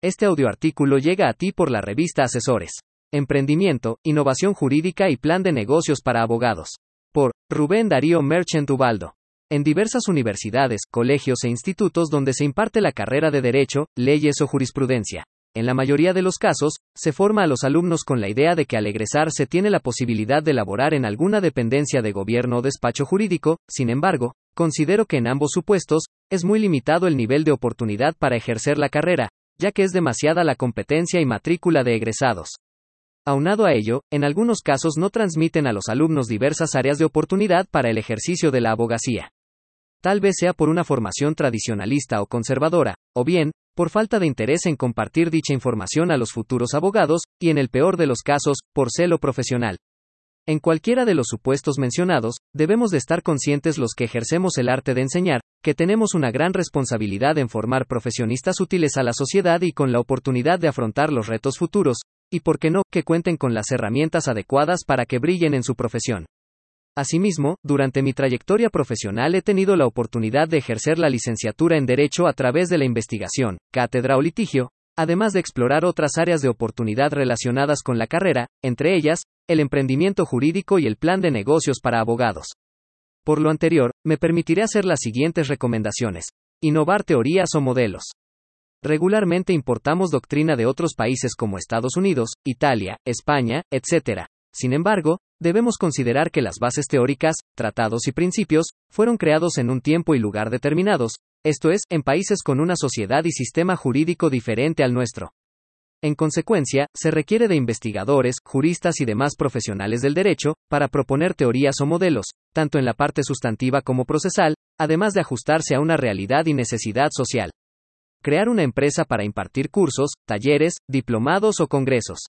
Este audioartículo llega a ti por la revista Asesores. Emprendimiento, Innovación Jurídica y Plan de Negocios para Abogados. Por Rubén Darío Merchant Ubaldo. En diversas universidades, colegios e institutos donde se imparte la carrera de Derecho, Leyes o Jurisprudencia. En la mayoría de los casos, se forma a los alumnos con la idea de que al egresar se tiene la posibilidad de laborar en alguna dependencia de gobierno o despacho jurídico, sin embargo, considero que en ambos supuestos, es muy limitado el nivel de oportunidad para ejercer la carrera, ya que es demasiada la competencia y matrícula de egresados. Aunado a ello, en algunos casos no transmiten a los alumnos diversas áreas de oportunidad para el ejercicio de la abogacía. Tal vez sea por una formación tradicionalista o conservadora, o bien, por falta de interés en compartir dicha información a los futuros abogados, y en el peor de los casos, por celo profesional. En cualquiera de los supuestos mencionados, debemos de estar conscientes los que ejercemos el arte de enseñar, que tenemos una gran responsabilidad en formar profesionistas útiles a la sociedad y con la oportunidad de afrontar los retos futuros, y por qué no, que cuenten con las herramientas adecuadas para que brillen en su profesión. Asimismo, durante mi trayectoria profesional he tenido la oportunidad de ejercer la licenciatura en Derecho a través de la investigación, cátedra o litigio, además de explorar otras áreas de oportunidad relacionadas con la carrera, entre ellas, el emprendimiento jurídico y el plan de negocios para abogados. Por lo anterior, me permitiré hacer las siguientes recomendaciones. Innovar teorías o modelos. Regularmente importamos doctrina de otros países como Estados Unidos, Italia, España, etc. Sin embargo, debemos considerar que las bases teóricas, tratados y principios, fueron creados en un tiempo y lugar determinados, esto es, en países con una sociedad y sistema jurídico diferente al nuestro. En consecuencia, se requiere de investigadores, juristas y demás profesionales del derecho, para proponer teorías o modelos, tanto en la parte sustantiva como procesal, además de ajustarse a una realidad y necesidad social. Crear una empresa para impartir cursos, talleres, diplomados o congresos.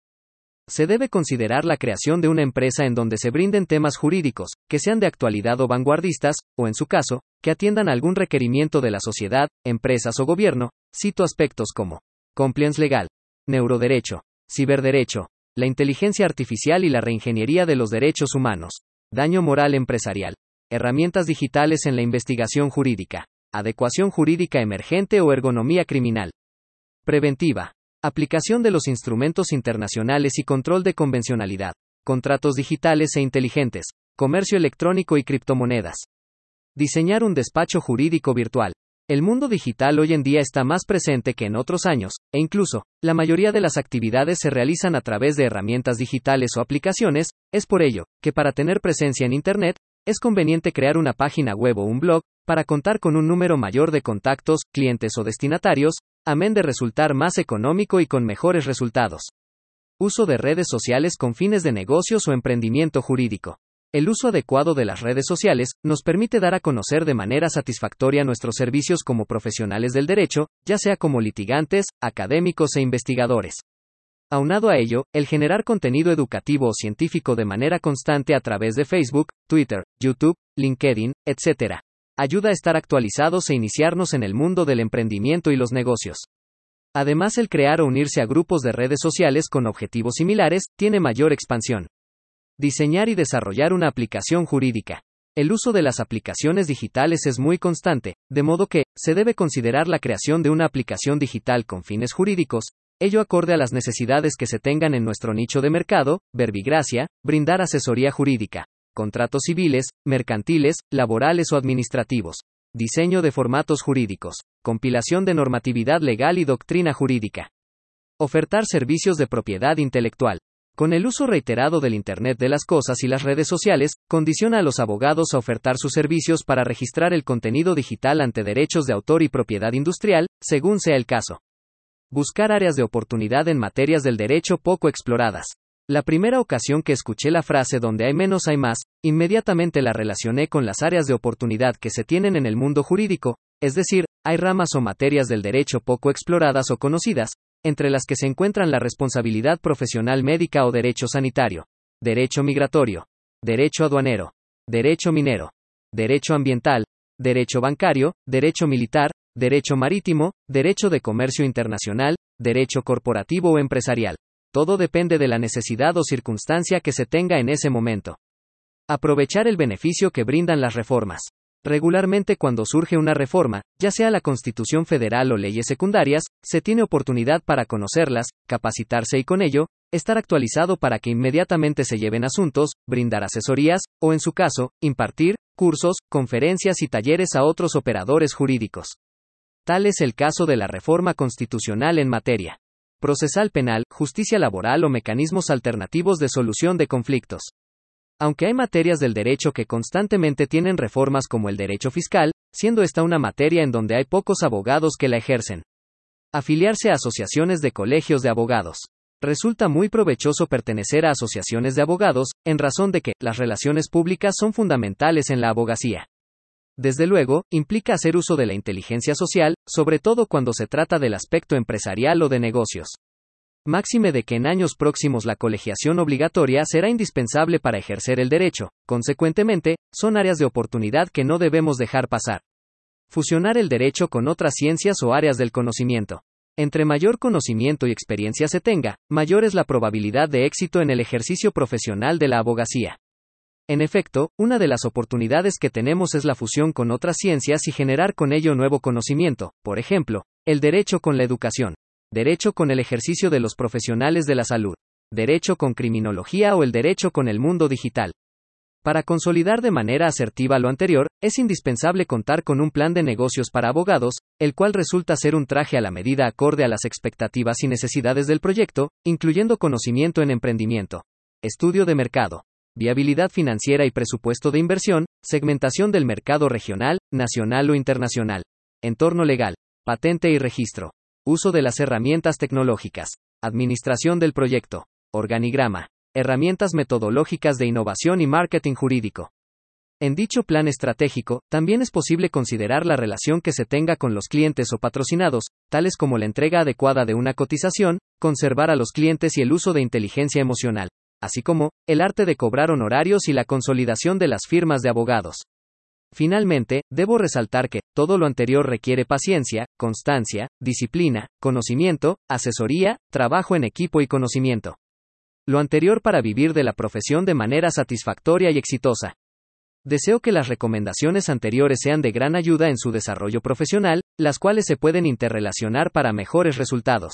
Se debe considerar la creación de una empresa en donde se brinden temas jurídicos, que sean de actualidad o vanguardistas, o en su caso, que atiendan algún requerimiento de la sociedad, empresas o gobierno, cito aspectos como compliance legal, neuroderecho, ciberderecho, la inteligencia artificial y la reingeniería de los derechos humanos, daño moral empresarial, herramientas digitales en la investigación jurídica, adecuación jurídica emergente o ergonomía criminal. Preventiva. Aplicación de los instrumentos internacionales y control de convencionalidad, contratos digitales e inteligentes, comercio electrónico y criptomonedas. Diseñar un despacho jurídico virtual, el mundo digital hoy en día está más presente que en otros años, e incluso, la mayoría de las actividades se realizan a través de herramientas digitales o aplicaciones, es por ello, que para tener presencia en Internet, es conveniente crear una página web o un blog, para contar con un número mayor de contactos, clientes o destinatarios, amén de resultar más económico y con mejores resultados. Uso de redes sociales con fines de negocios o emprendimiento jurídico. El uso adecuado de las redes sociales nos permite dar a conocer de manera satisfactoria nuestros servicios como profesionales del derecho, ya sea como litigantes, académicos e investigadores. Aunado a ello, el generar contenido educativo o científico de manera constante a través de Facebook, Twitter, YouTube, LinkedIn, etc., ayuda a estar actualizados e iniciarnos en el mundo del emprendimiento y los negocios. Además, el crear o unirse a grupos de redes sociales con objetivos similares tiene mayor expansión. Diseñar y desarrollar una aplicación jurídica. El uso de las aplicaciones digitales es muy constante, de modo que, se debe considerar la creación de una aplicación digital con fines jurídicos, ello acorde a las necesidades que se tengan en nuestro nicho de mercado, verbigracia, brindar asesoría jurídica, contratos civiles, mercantiles, laborales o administrativos, diseño de formatos jurídicos, compilación de normatividad legal y doctrina jurídica. Ofertar servicios de propiedad intelectual, con el uso reiterado del Internet de las Cosas y las redes sociales, condiciona a los abogados a ofertar sus servicios para registrar el contenido digital ante derechos de autor y propiedad industrial, según sea el caso. Buscar áreas de oportunidad en materias del derecho poco exploradas. La primera ocasión que escuché la frase donde hay menos hay más, inmediatamente la relacioné con las áreas de oportunidad que se tienen en el mundo jurídico, es decir, hay ramas o materias del derecho poco exploradas o conocidas, entre las que se encuentran la responsabilidad profesional médica o derecho sanitario, derecho migratorio, derecho aduanero, derecho minero, derecho ambiental, derecho bancario, derecho militar, derecho marítimo, derecho de comercio internacional, derecho corporativo o empresarial. Todo depende de la necesidad o circunstancia que se tenga en ese momento. Aprovechar el beneficio que brindan las reformas. Regularmente cuando surge una reforma, ya sea la Constitución Federal o leyes secundarias, se tiene oportunidad para conocerlas, capacitarse y con ello, estar actualizado para que inmediatamente se lleven asuntos, brindar asesorías, o en su caso, impartir, cursos, conferencias y talleres a otros operadores jurídicos. Tal es el caso de la reforma constitucional en materia procesal penal, justicia laboral o mecanismos alternativos de solución de conflictos. Aunque hay materias del derecho que constantemente tienen reformas como el derecho fiscal, siendo esta una materia en donde hay pocos abogados que la ejercen. Afiliarse a asociaciones de colegios de abogados. Resulta muy provechoso pertenecer a asociaciones de abogados, en razón de que las relaciones públicas son fundamentales en la abogacía. Desde luego, implica hacer uso de la inteligencia social, sobre todo cuando se trata del aspecto empresarial o de negocios. Máxime de que en años próximos la colegiación obligatoria será indispensable para ejercer el derecho, consecuentemente, son áreas de oportunidad que no debemos dejar pasar. Fusionar el derecho con otras ciencias o áreas del conocimiento. Entre mayor conocimiento y experiencia se tenga, mayor es la probabilidad de éxito en el ejercicio profesional de la abogacía. En efecto, una de las oportunidades que tenemos es la fusión con otras ciencias y generar con ello nuevo conocimiento, por ejemplo, el derecho con la educación, derecho con el ejercicio de los profesionales de la salud, derecho con criminología o el derecho con el mundo digital. Para consolidar de manera asertiva lo anterior, es indispensable contar con un plan de negocios para abogados, el cual resulta ser un traje a la medida acorde a las expectativas y necesidades del proyecto, incluyendo conocimiento en emprendimiento, estudio de mercado, viabilidad financiera y presupuesto de inversión, segmentación del mercado regional, nacional o internacional, entorno legal, patente y registro, Uso de las herramientas tecnológicas. Administración del proyecto. Organigrama. Herramientas metodológicas de innovación y marketing jurídico. En dicho plan estratégico, también es posible considerar la relación que se tenga con los clientes o patrocinados, tales como la entrega adecuada de una cotización, conservar a los clientes y el uso de inteligencia emocional, así como, el arte de cobrar honorarios y la consolidación de las firmas de abogados. Finalmente, debo resaltar que, todo lo anterior requiere paciencia, constancia, disciplina, conocimiento, asesoría, trabajo en equipo y conocimiento. Lo anterior para vivir de la profesión de manera satisfactoria y exitosa. Deseo que las recomendaciones anteriores sean de gran ayuda en su desarrollo profesional, las cuales se pueden interrelacionar para mejores resultados.